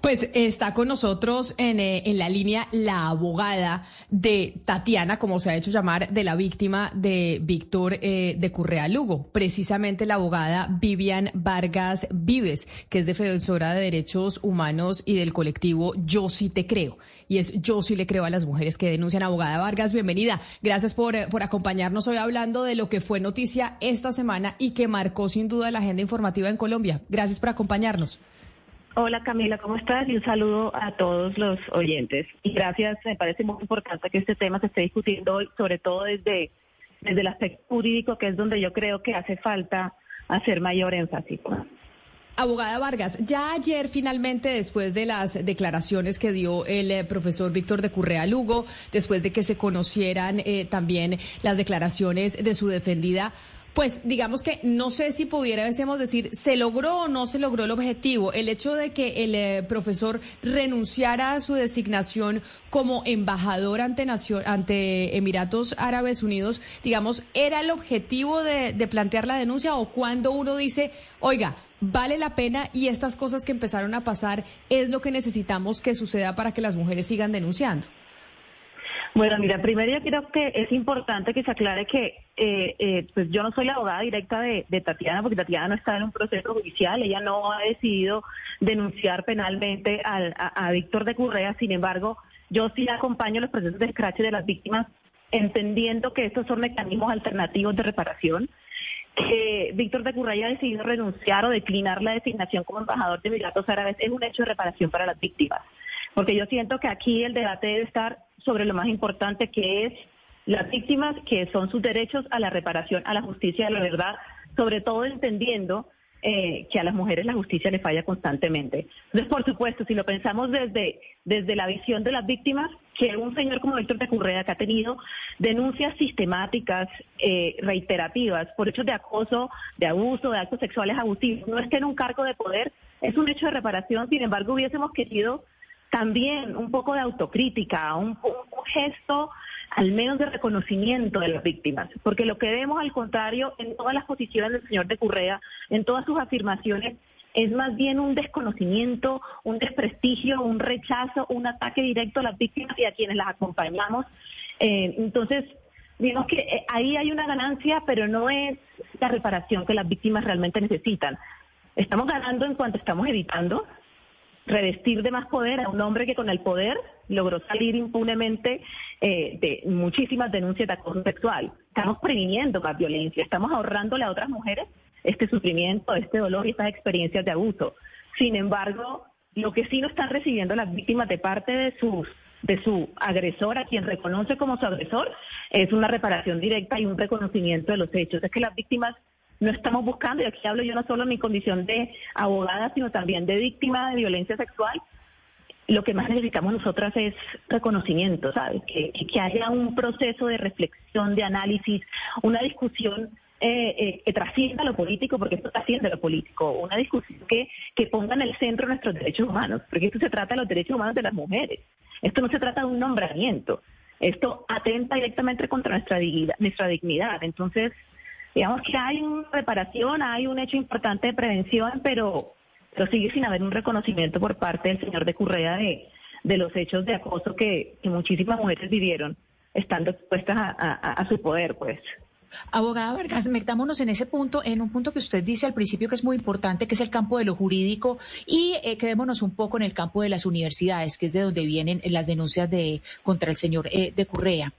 Pues está con nosotros en, eh, en, la línea la abogada de Tatiana, como se ha hecho llamar, de la víctima de Víctor eh, de Currea Lugo, precisamente la abogada Vivian Vargas Vives, que es defensora de derechos humanos y del colectivo Yo sí te creo. Y es Yo sí le creo a las mujeres que denuncian. Abogada Vargas, bienvenida. Gracias por, eh, por acompañarnos hoy hablando de lo que fue noticia esta semana y que marcó sin duda la agenda informativa en Colombia. Gracias por acompañarnos. Hola Camila, ¿cómo estás? Y un saludo a todos los oyentes. Y gracias, me parece muy importante que este tema se esté discutiendo hoy, sobre todo desde, desde el aspecto jurídico, que es donde yo creo que hace falta hacer mayor énfasis. Abogada Vargas, ya ayer finalmente, después de las declaraciones que dio el eh, profesor Víctor de Currea Lugo, después de que se conocieran eh, también las declaraciones de su defendida, pues digamos que no sé si pudiéramos decir, ¿se logró o no se logró el objetivo? El hecho de que el eh, profesor renunciara a su designación como embajador ante, nación, ante Emiratos Árabes Unidos, digamos, ¿era el objetivo de, de plantear la denuncia o cuando uno dice, oiga, vale la pena y estas cosas que empezaron a pasar es lo que necesitamos que suceda para que las mujeres sigan denunciando? Bueno, mira, primero yo creo que es importante que se aclare que eh, eh, pues yo no soy la abogada directa de, Tatiana, porque Tatiana no está en un proceso judicial, ella no ha decidido denunciar penalmente a, Víctor de Currea, sin embargo, yo sí acompaño los procesos de scratch de las víctimas, entendiendo que estos son mecanismos alternativos de reparación, que Víctor de Currea haya decidido renunciar o declinar la designación como embajador de Emiratos Árabes es un hecho de reparación para las víctimas porque yo siento que aquí el debate debe estar sobre lo más importante que es las víctimas, que son sus derechos a la reparación, a la justicia, a la verdad, sobre todo entendiendo eh, que a las mujeres la justicia les falla constantemente. Entonces, por supuesto, si lo pensamos desde, desde la visión de las víctimas, que un señor como Víctor de Currea, que ha tenido denuncias sistemáticas, eh, reiterativas, por hechos de acoso, de abuso, de actos sexuales abusivos, no esté en un cargo de poder, es un hecho de reparación, sin embargo, hubiésemos querido también un poco de autocrítica, un, gesto al menos de reconocimiento de las víctimas, porque lo que vemos al contrario en todas las posiciones del señor de Currea, en todas sus afirmaciones, es más bien un desconocimiento, un desprestigio, un rechazo, un ataque directo a las víctimas y a quienes las acompañamos. Eh, entonces, digamos que eh, ahí hay una ganancia, pero no es la reparación que las víctimas realmente necesitan. Estamos ganando en cuanto estamos evitando revestir de más poder a un hombre que con el poder logró salir impunemente eh, de muchísimas denuncias de acoso sexual. Estamos previniendo más violencia, estamos ahorrándole a otras mujeres este sufrimiento, este dolor y estas experiencias de abuso. Sin embargo, lo que sí no están recibiendo las víctimas de parte de sus de su agresor, a quien reconoce como su agresor, es una reparación directa y un reconocimiento de los hechos. Es que las víctimas no estamos buscando, y aquí hablo yo no solo en mi condición de abogada, sino también de víctima de violencia sexual, lo que más necesitamos nosotras es reconocimiento, ¿sabes? Que, que haya un proceso de reflexión, de análisis, una discusión eh, eh, que trascienda lo político, porque esto trasciende lo político, una discusión que, que ponga en el centro nuestros derechos humanos, porque esto se trata de los derechos humanos de las mujeres, esto no se trata de un nombramiento, esto atenta directamente contra nuestra dignidad, nuestra dignidad. Entonces, digamos que hay una reparación, hay un hecho importante de prevención, pero, pero sigue sin haber un reconocimiento por parte del señor de Currea de, de los hechos de acoso que, muchísimas mujeres vivieron estando expuestas a, su poder, pues. Abogada Vargas, metámonos en ese punto, en un punto que usted dice al principio que es muy importante, que es el campo de lo jurídico, y eh, quedémonos un poco en el campo de las universidades, que es de donde vienen las denuncias de contra el señor eh, de Currea.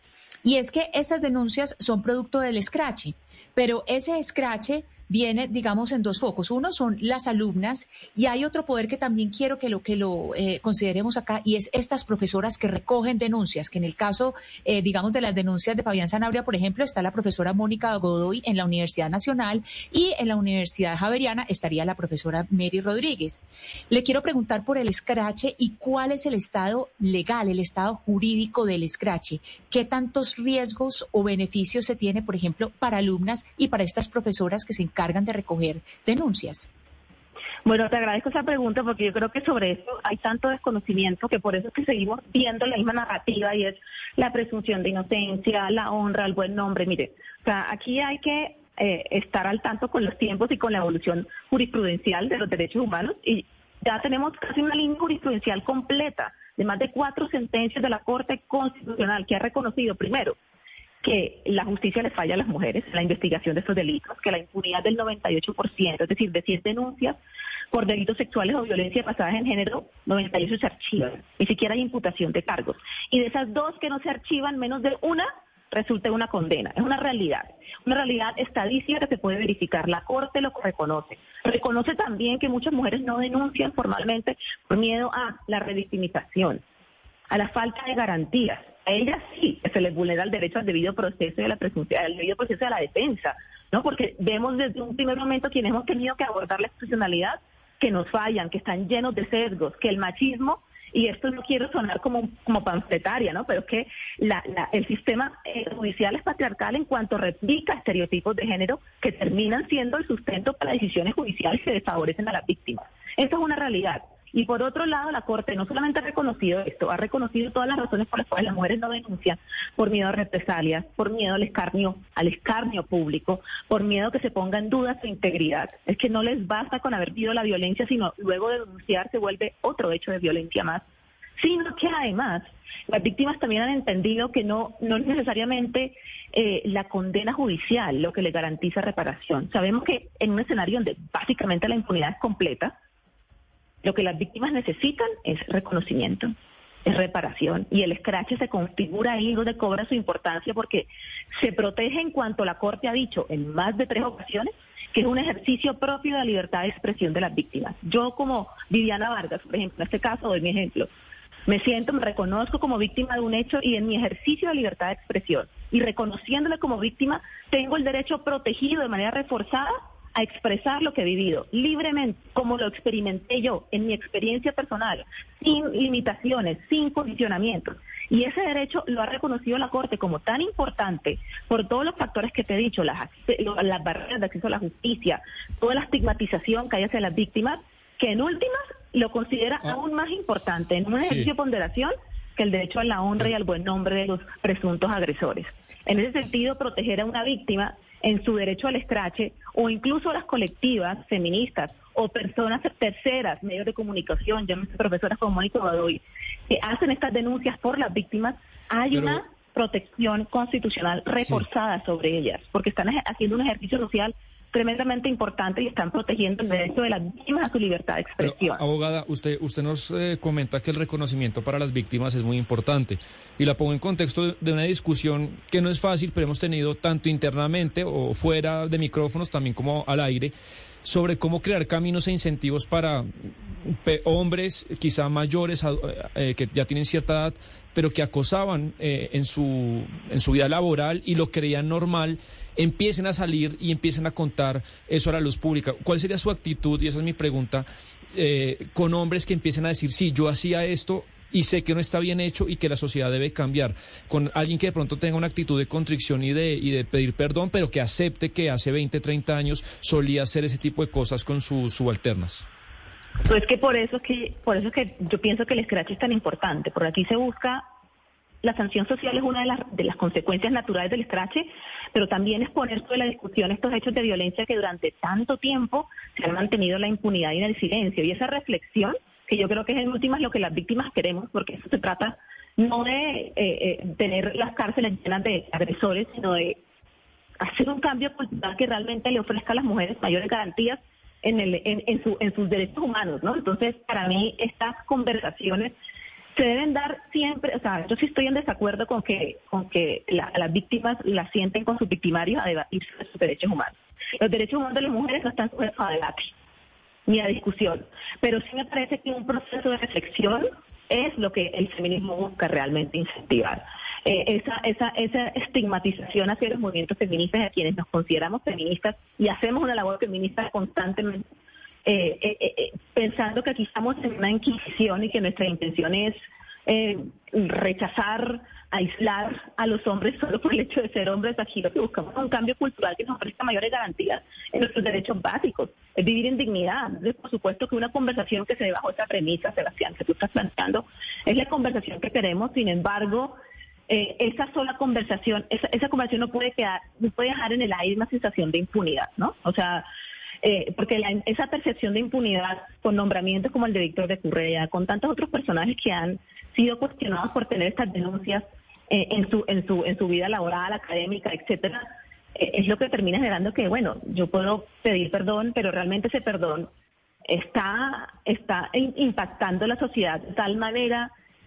Y es que estas denuncias son producto del escrache, pero ese escrache viene, digamos, en dos focos. Uno son las alumnas y hay otro poder que también quiero que lo que lo eh, consideremos acá y es estas profesoras que recogen denuncias, que en el caso, eh, digamos, de las denuncias de Fabián Sanabria, por ejemplo, está la profesora Mónica Godoy en la Universidad Nacional y en la Universidad Javeriana estaría la profesora Mary Rodríguez. Le quiero preguntar por el escrache y cuál es el estado legal, el estado jurídico del escrache. ¿Qué tantos riesgos o beneficios se tiene, por ejemplo, para alumnas y para estas profesoras que se encargan encargan de recoger denuncias? Bueno, te agradezco esa pregunta porque yo creo que sobre eso hay tanto desconocimiento que por eso es que seguimos viendo la misma narrativa y es la presunción de inocencia, la honra, el buen nombre. Mire, o sea, aquí hay que eh, estar al tanto con los tiempos y con la evolución jurisprudencial de los derechos humanos y Ya tenemos casi una línea jurisprudencial completa de más de cuatro sentencias de la Corte Constitucional que ha reconocido, primero, que la justicia le falla a las mujeres en la investigación de estos delitos, que la impunidad del 98%, es decir, de 100 denuncias por delitos sexuales o violencia basadas en género, 98 se archivan, ni siquiera hay imputación de cargos. Y de esas dos que no se archivan, menos de una resulta una condena. Es una realidad, una realidad estadística que se puede verificar. La Corte lo reconoce. Reconoce también que muchas mujeres no denuncian formalmente por miedo a la revictimización, a la falta de garantías. A ellas sí se les vulnera el derecho al debido proceso y a la presunción, al debido proceso de la defensa, ¿no? Porque vemos desde un primer momento quienes hemos tenido que abordar la institucionalidad que nos fallan, que están llenos de sesgos, que el machismo y esto no quiero sonar como, como panfletaria, ¿no? Pero que la, el sistema eh, judicial es patriarcal en cuanto replica estereotipos de género que terminan siendo el sustento para decisiones judiciales que desfavorecen a las víctimas. Eso es una realidad. Y por otro lado, la Corte no solamente ha reconocido esto, ha reconocido todas las razones por las cuales las mujeres no denuncian, por miedo a represalias, por miedo al escarnio, al escarnio público, por miedo a que se ponga en duda su integridad. Es que no les basta con haber vivido la violencia, sino luego de denunciar se vuelve otro hecho de violencia más. Sino que además las víctimas también han entendido que no, no es necesariamente eh, la condena judicial lo que le garantiza reparación. Sabemos que en un escenario donde básicamente la impunidad es completa, lo que las víctimas necesitan es reconocimiento, es reparación. Y el escrache se configura ahí donde cobra su importancia porque se protege en cuanto la Corte ha dicho en más de tres ocasiones que es un ejercicio propio de la libertad de expresión de las víctimas. Yo como Viviana Vargas, por ejemplo, en este caso doy mi ejemplo, me siento, me reconozco como víctima de un hecho y en mi ejercicio de libertad de expresión y reconociéndole como víctima, tengo el derecho protegido de manera reforzada a expresar lo que he vivido libremente, como lo experimenté yo en mi experiencia personal, sin limitaciones, sin condicionamientos. Y ese derecho lo ha reconocido la Corte como tan importante por todos los factores que te he dicho, las, las barreras de acceso a la justicia, toda la estigmatización que hay hacia las víctimas, que en últimas lo considera ah. aún más importante en un ejercicio de ponderación que el derecho a la honra y al buen nombre de los presuntos agresores. En ese sentido, proteger a una víctima en su derecho al escrache o incluso las colectivas feministas o personas terceras, medios de comunicación, llámese profesoras como Mónica Badoy, que hacen estas denuncias por las víctimas, hay una protección constitucional reforzada sobre ellas, porque están haciendo un ejercicio social tremendamente importante y están protegiendo el derecho de las víctimas a su libertad de expresión. abogada, usted, usted nos eh, comenta que el reconocimiento para las víctimas es muy importante y la pongo en contexto de una discusión que no es fácil, pero hemos tenido tanto internamente o fuera de micrófonos, también como al aire, sobre cómo crear caminos e incentivos para hombres quizá mayores eh, eh, que ya tienen cierta edad, pero que acosaban en, su, en su vida laboral y lo creían normal empiecen a salir y empiecen a contar eso a la luz pública. ¿Cuál sería su actitud? Y esa es mi pregunta, eh, con hombres que empiecen a decir, sí, yo hacía esto y sé que no está bien hecho y que la sociedad debe cambiar. Con alguien que de pronto tenga una actitud de contrición y de, y de pedir perdón, pero que acepte que hace 20, 30 años solía hacer ese tipo de cosas con sus subalternas. Pues que por eso que por eso que yo pienso que el scratch es tan importante, porque aquí se busca la sanción social es una de las, de las consecuencias naturales del escrache, pero también es poner sobre la discusión estos hechos de violencia que durante tanto tiempo se han mantenido la impunidad y en el silencio. Y esa reflexión, que yo creo que es en últimas lo que las víctimas queremos, porque eso se trata no de eh, eh, tener las cárceles llenas de agresores, sino de hacer un cambio cultural que realmente le ofrezca a las mujeres mayores garantías en, el, en, en, su, en sus derechos humanos, ¿no? Entonces, para mí, estas conversaciones se deben dar siempre, o sea, yo sí estoy en desacuerdo con que, con que las víctimas la sienten con sus victimarios a debatir sobre sus derechos humanos. Los derechos humanos de las mujeres no están sujetos a debate ni a discusión, pero sí me parece que un proceso de reflexión es lo que el feminismo busca realmente incentivar. Eh, esa, esa, esa estigmatización hacia los movimientos feministas, a quienes nos consideramos feministas y hacemos una labor feminista constantemente, eh, eh, eh, pensando que aquí estamos en una inquisición y que nuestra intención es rechazar, aislar a los hombres solo por el hecho de ser hombres. Aquí lo que buscamos un cambio cultural que nos ofrezca mayores garantías en nuestros derechos básicos, es vivir en dignidad. por supuesto que una conversación que se dé bajo esa premisa, Sebastián, que tú estás planteando, es la conversación que queremos. Sin embargo, esa sola conversación, esa, esa conversación no puede quedar, no puede dejar en el aire una sensación de impunidad, ¿no? O sea, eh, porque esa percepción de impunidad con nombramientos como el de Víctor de Currea, con tantos otros personajes que han sido cuestionados por tener estas denuncias eh, en, su, en, su, en su vida laboral, académica, etcétera, eh, es lo que termina generando que, bueno, yo puedo pedir perdón, pero realmente ese perdón está, está impactando la sociedad de tal manera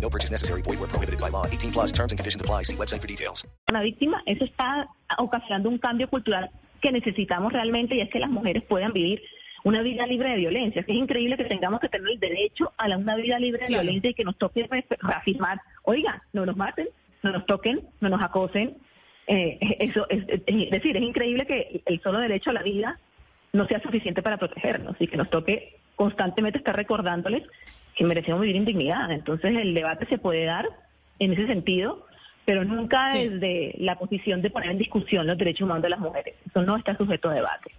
No purchase necessary. Void where prohibited by law. 18 plus terms and conditions apply. See website for details. Una víctima, eso está ocasionando un cambio cultural que necesitamos realmente y es que las mujeres puedan vivir una vida libre de violencia. Es increíble que tengamos que tener el derecho a una vida libre de violencia y que nos toque reafirmar, oiga, no nos maten, no nos toquen, no nos acosen. Eh, eso es, decir, es increíble que el solo derecho a la vida no sea suficiente para protegernos y que nos toque constantemente estar recordándoles merecemos vivir en dignidad. Entonces el debate se puede dar en ese sentido, pero nunca desde la posición de poner en discusión los derechos humanos de las mujeres. Eso no está sujeto a debate.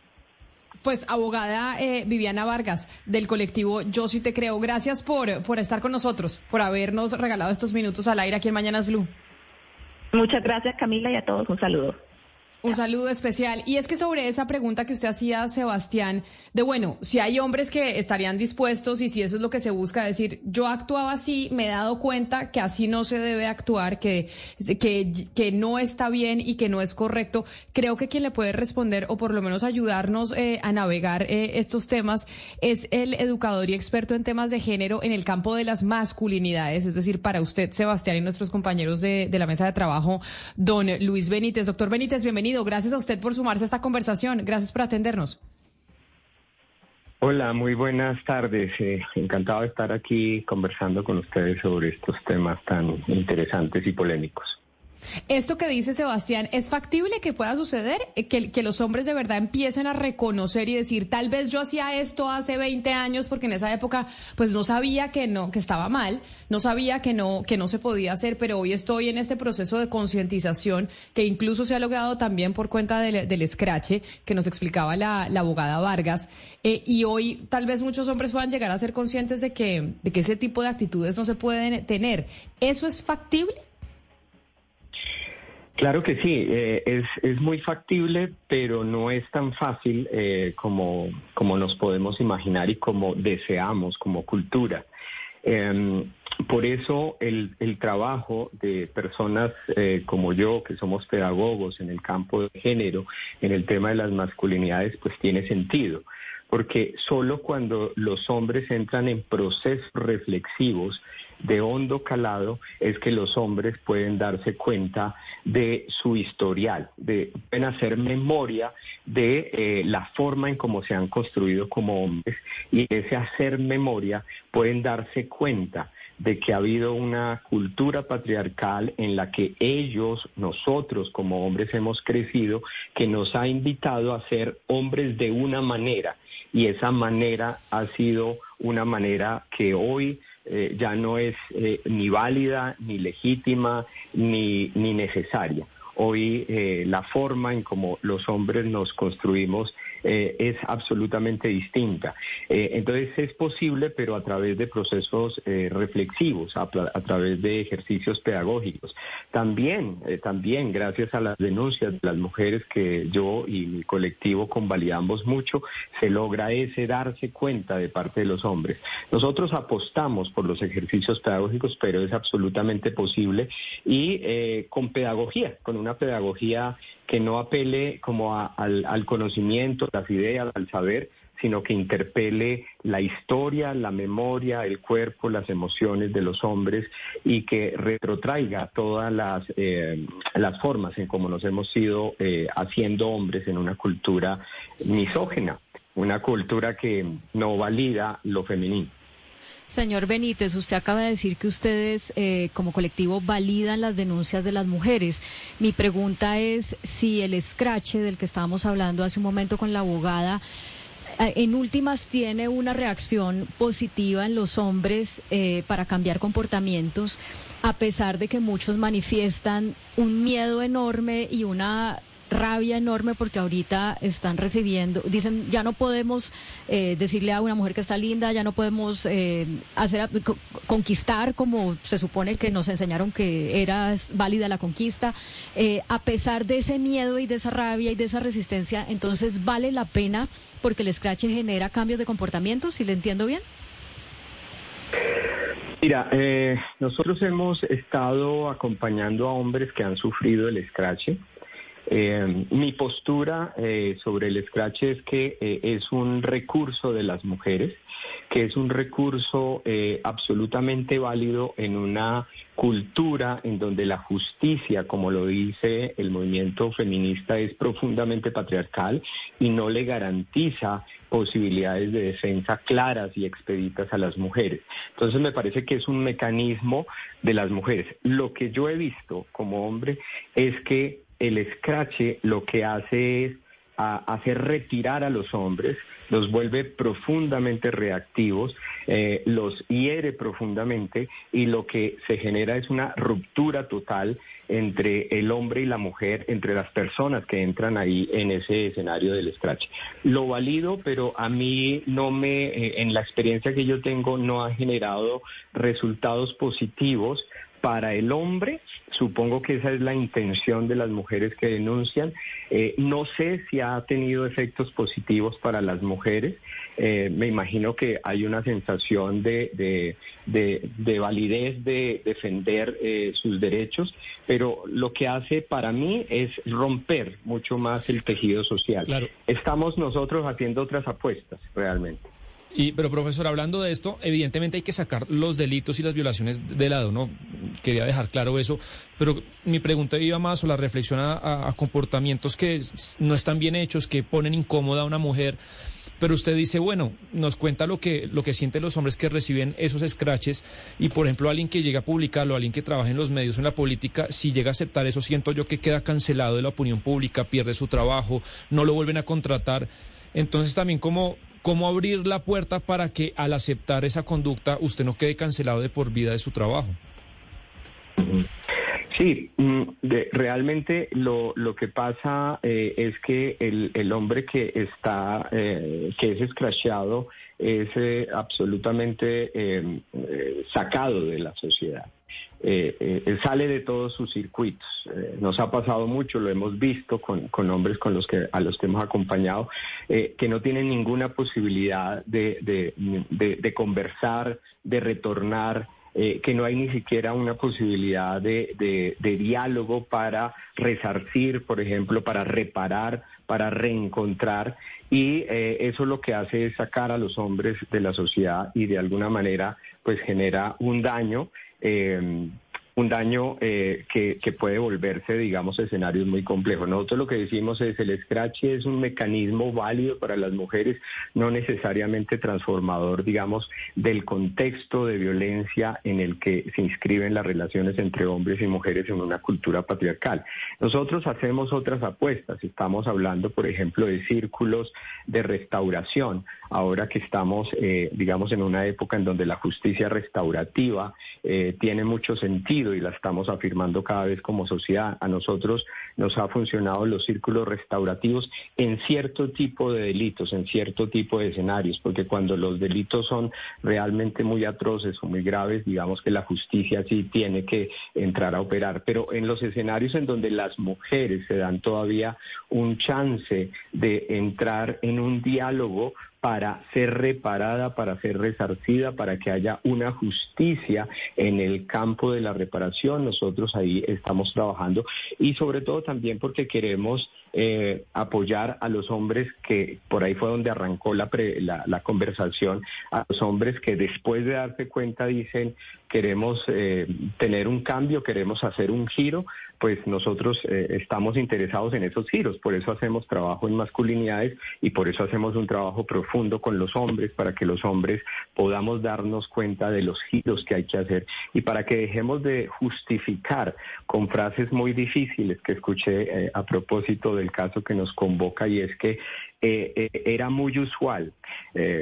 Pues abogada eh, Viviana Vargas del colectivo Yo sí te creo, gracias por, por estar con nosotros, por habernos regalado estos minutos al aire aquí en Mañanas Blue. Muchas gracias Camila y a todos un saludo. Un saludo especial. Y es que sobre esa pregunta que usted hacía, Sebastián, de bueno, si hay hombres que estarían dispuestos y si eso es lo que se busca decir, yo actuaba así, me he dado cuenta que así no se debe actuar, que, que, que no está bien y que no es correcto, creo que quien le puede responder o por lo menos ayudarnos eh, a navegar eh, estos temas es el educador y experto en temas de género en el campo de las masculinidades, es decir, para usted, Sebastián, y nuestros compañeros de, de la mesa de trabajo, don Luis Benítez. Doctor Benítez, bienvenido. Gracias a usted por sumarse a esta conversación. Gracias por atendernos. Hola, muy buenas tardes. Eh, encantado de estar aquí conversando con ustedes sobre estos temas tan interesantes y polémicos. Esto que dice Sebastián, ¿es factible que pueda suceder? Eh, que, los hombres de verdad empiecen a reconocer y decir, tal vez yo hacía esto hace 20 años porque en esa época pues no sabía que no, que estaba mal, no sabía que no, que no se podía hacer, pero hoy estoy en este proceso de concientización que incluso se ha logrado también por cuenta del, del escrache que nos explicaba la, la abogada Vargas. Eh, y hoy tal vez muchos hombres puedan llegar a ser conscientes de que, de que ese tipo de actitudes no se pueden tener. ¿Eso es factible? Claro que sí, eh, es, es, muy factible, pero no es tan fácil eh, como, como nos podemos imaginar y como deseamos como cultura. Em, por eso el, el, trabajo de personas eh, como yo, que somos pedagogos en el campo de género, en el tema de las masculinidades, pues tiene sentido porque solo cuando los hombres entran en procesos reflexivos de hondo calado es que los hombres pueden darse cuenta de su historial, de, pueden hacer memoria de eh, la forma en cómo se han construido como hombres y ese hacer memoria pueden darse cuenta de que ha habido una cultura patriarcal en la que ellos, nosotros como hombres hemos crecido, que nos ha invitado a ser hombres de una manera y esa manera ha sido una manera que hoy eh, ya no es eh, ni válida, ni legítima, ni, ni necesaria. Hoy eh, la forma en cómo los hombres nos construimos eh, es absolutamente distinta. Eh, entonces es posible, pero a través de procesos eh, reflexivos, a, través de ejercicios pedagógicos. También, también gracias a las denuncias de las mujeres que yo y mi colectivo convalidamos mucho, se logra ese darse cuenta de parte de los hombres. Nosotros apostamos por los ejercicios pedagógicos, pero es absolutamente posible y con pedagogía, con una pedagogía que no apele como al, conocimiento, las ideas, al saber, sino que interpele la historia, la memoria, el cuerpo, las emociones de los hombres y que retrotraiga todas las, eh, formas en cómo nos hemos ido eh, haciendo hombres en una cultura misógena, una cultura que no valida lo femenino. Señor Benítez, usted acaba de decir que ustedes eh, como colectivo validan las denuncias de las mujeres. Mi pregunta es si el escrache del que estábamos hablando hace un momento con la abogada en últimas tiene una reacción positiva en los hombres eh, para cambiar comportamientos, a pesar de que muchos manifiestan un miedo enorme y una rabia enorme porque ahorita están recibiendo, dicen, ya no podemos eh, decirle a una mujer que está linda, ya no podemos eh, hacer conquistar como se supone que nos enseñaron que era válida la conquista. Eh, a pesar de ese miedo y de esa rabia y de esa resistencia, entonces vale la pena porque el scratch genera cambios de comportamiento, si le entiendo bien. Mira, nosotros hemos estado acompañando a hombres que han sufrido el scratch eh, mi postura eh, sobre el scratch es que eh, es un recurso de las mujeres, que es un recurso absolutamente válido en una cultura en donde la justicia, como lo dice el movimiento feminista, es profundamente patriarcal y no le garantiza posibilidades de defensa claras y expeditas a las mujeres. Entonces me parece que es un mecanismo de las mujeres. Lo que yo he visto como hombre es que el scratch lo que hace es hacer retirar a los hombres, los vuelve profundamente reactivos, eh, los hiere profundamente y lo que se genera es una ruptura total entre el hombre y la mujer, entre las personas que entran ahí en ese escenario del scratch. Lo valido, pero a mí no me, eh, en la experiencia que yo tengo, no ha generado resultados positivos para el hombre, supongo que esa es la intención de las mujeres que denuncian. Eh, no sé si ha tenido efectos positivos para las mujeres. Eh, me imagino que hay una sensación de, de, validez de defender eh, sus derechos, pero lo que hace para mí es romper mucho más el tejido social. Estamos nosotros haciendo otras apuestas realmente. Y, pero profesor, hablando de esto, evidentemente hay que sacar los delitos y las violaciones de lado, ¿no? Quería dejar claro eso, pero mi pregunta iba más o la reflexión a, comportamientos que no están bien hechos, que ponen incómoda a una mujer. Pero usted dice, bueno, nos cuenta lo que, lo que sienten los hombres que reciben esos scratches y, por ejemplo, alguien que llega a publicarlo, alguien que trabaja en los medios, en la política, si llega a aceptar eso, siento yo que queda cancelado de la opinión pública, pierde su trabajo, no lo vuelven a contratar. Entonces también como ¿Cómo abrir la puerta para que al aceptar esa conducta usted no quede cancelado de por vida de su trabajo? Sí, mm, realmente lo, lo, que pasa eh, es que el, el, hombre que está, eh, que es escrachado, es eh, absolutamente sacado de la sociedad. Sale de todos sus circuitos. nos ha pasado mucho, lo hemos visto con, con, hombres con los que, a los que hemos acompañado, que no tienen ninguna posibilidad de, de, de conversar, de retornar. Eh, que no hay ni siquiera una posibilidad de, diálogo para resarcir, por ejemplo, para reparar, para reencontrar. Y eh, eso lo que hace es sacar a los hombres de la sociedad y de alguna manera pues genera un daño. Eh, un daño eh, que, puede volverse, digamos, escenarios muy complejos. Nosotros lo que decimos es el scratch es un mecanismo válido para las mujeres, no necesariamente transformador, digamos, del contexto de violencia en el que se inscriben las relaciones entre hombres y mujeres en una cultura patriarcal. Nosotros hacemos otras apuestas, estamos hablando, por ejemplo, de círculos de restauración, ahora que estamos, eh, digamos, en una época en donde la justicia restaurativa eh, tiene mucho sentido y la estamos afirmando cada vez como sociedad. A nosotros nos ha funcionado los círculos restaurativos en cierto tipo de delitos, en cierto tipo de escenarios, porque cuando los delitos son realmente muy atroces o muy graves, digamos que la justicia sí tiene que entrar a operar. Pero en los escenarios en donde las mujeres se dan todavía un chance de entrar en un diálogo para ser reparada, para ser resarcida, para que haya una justicia en el campo de la reparación. Nosotros ahí estamos trabajando y sobre todo también porque queremos eh, apoyar a los hombres que por ahí fue donde arrancó la, la, conversación, a los hombres que después de darse cuenta dicen queremos eh, tener un cambio, queremos hacer un giro, pues nosotros eh, estamos interesados en esos giros. Por eso hacemos trabajo en masculinidades y por eso hacemos un trabajo profundo con los hombres, para que los hombres podamos darnos cuenta de los giros que hay que hacer y para que dejemos de justificar con frases muy difíciles que escuché eh, a propósito del caso que nos convoca y es que era muy usual,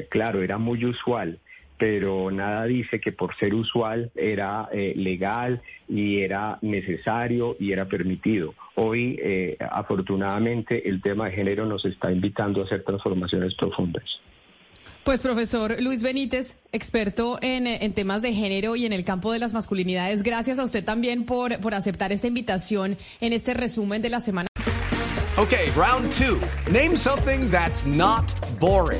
claro, era muy usual pero nada dice que por ser usual era eh, legal y era necesario y era permitido. Hoy, eh, afortunadamente, el tema de género nos está invitando a hacer transformaciones profundas. Pues profesor Luis Benítez, experto en, en, temas de género y en el campo de las masculinidades, gracias a usted también por, por aceptar esta invitación en este resumen de la semana. Ok, round two. Name something that's not boring.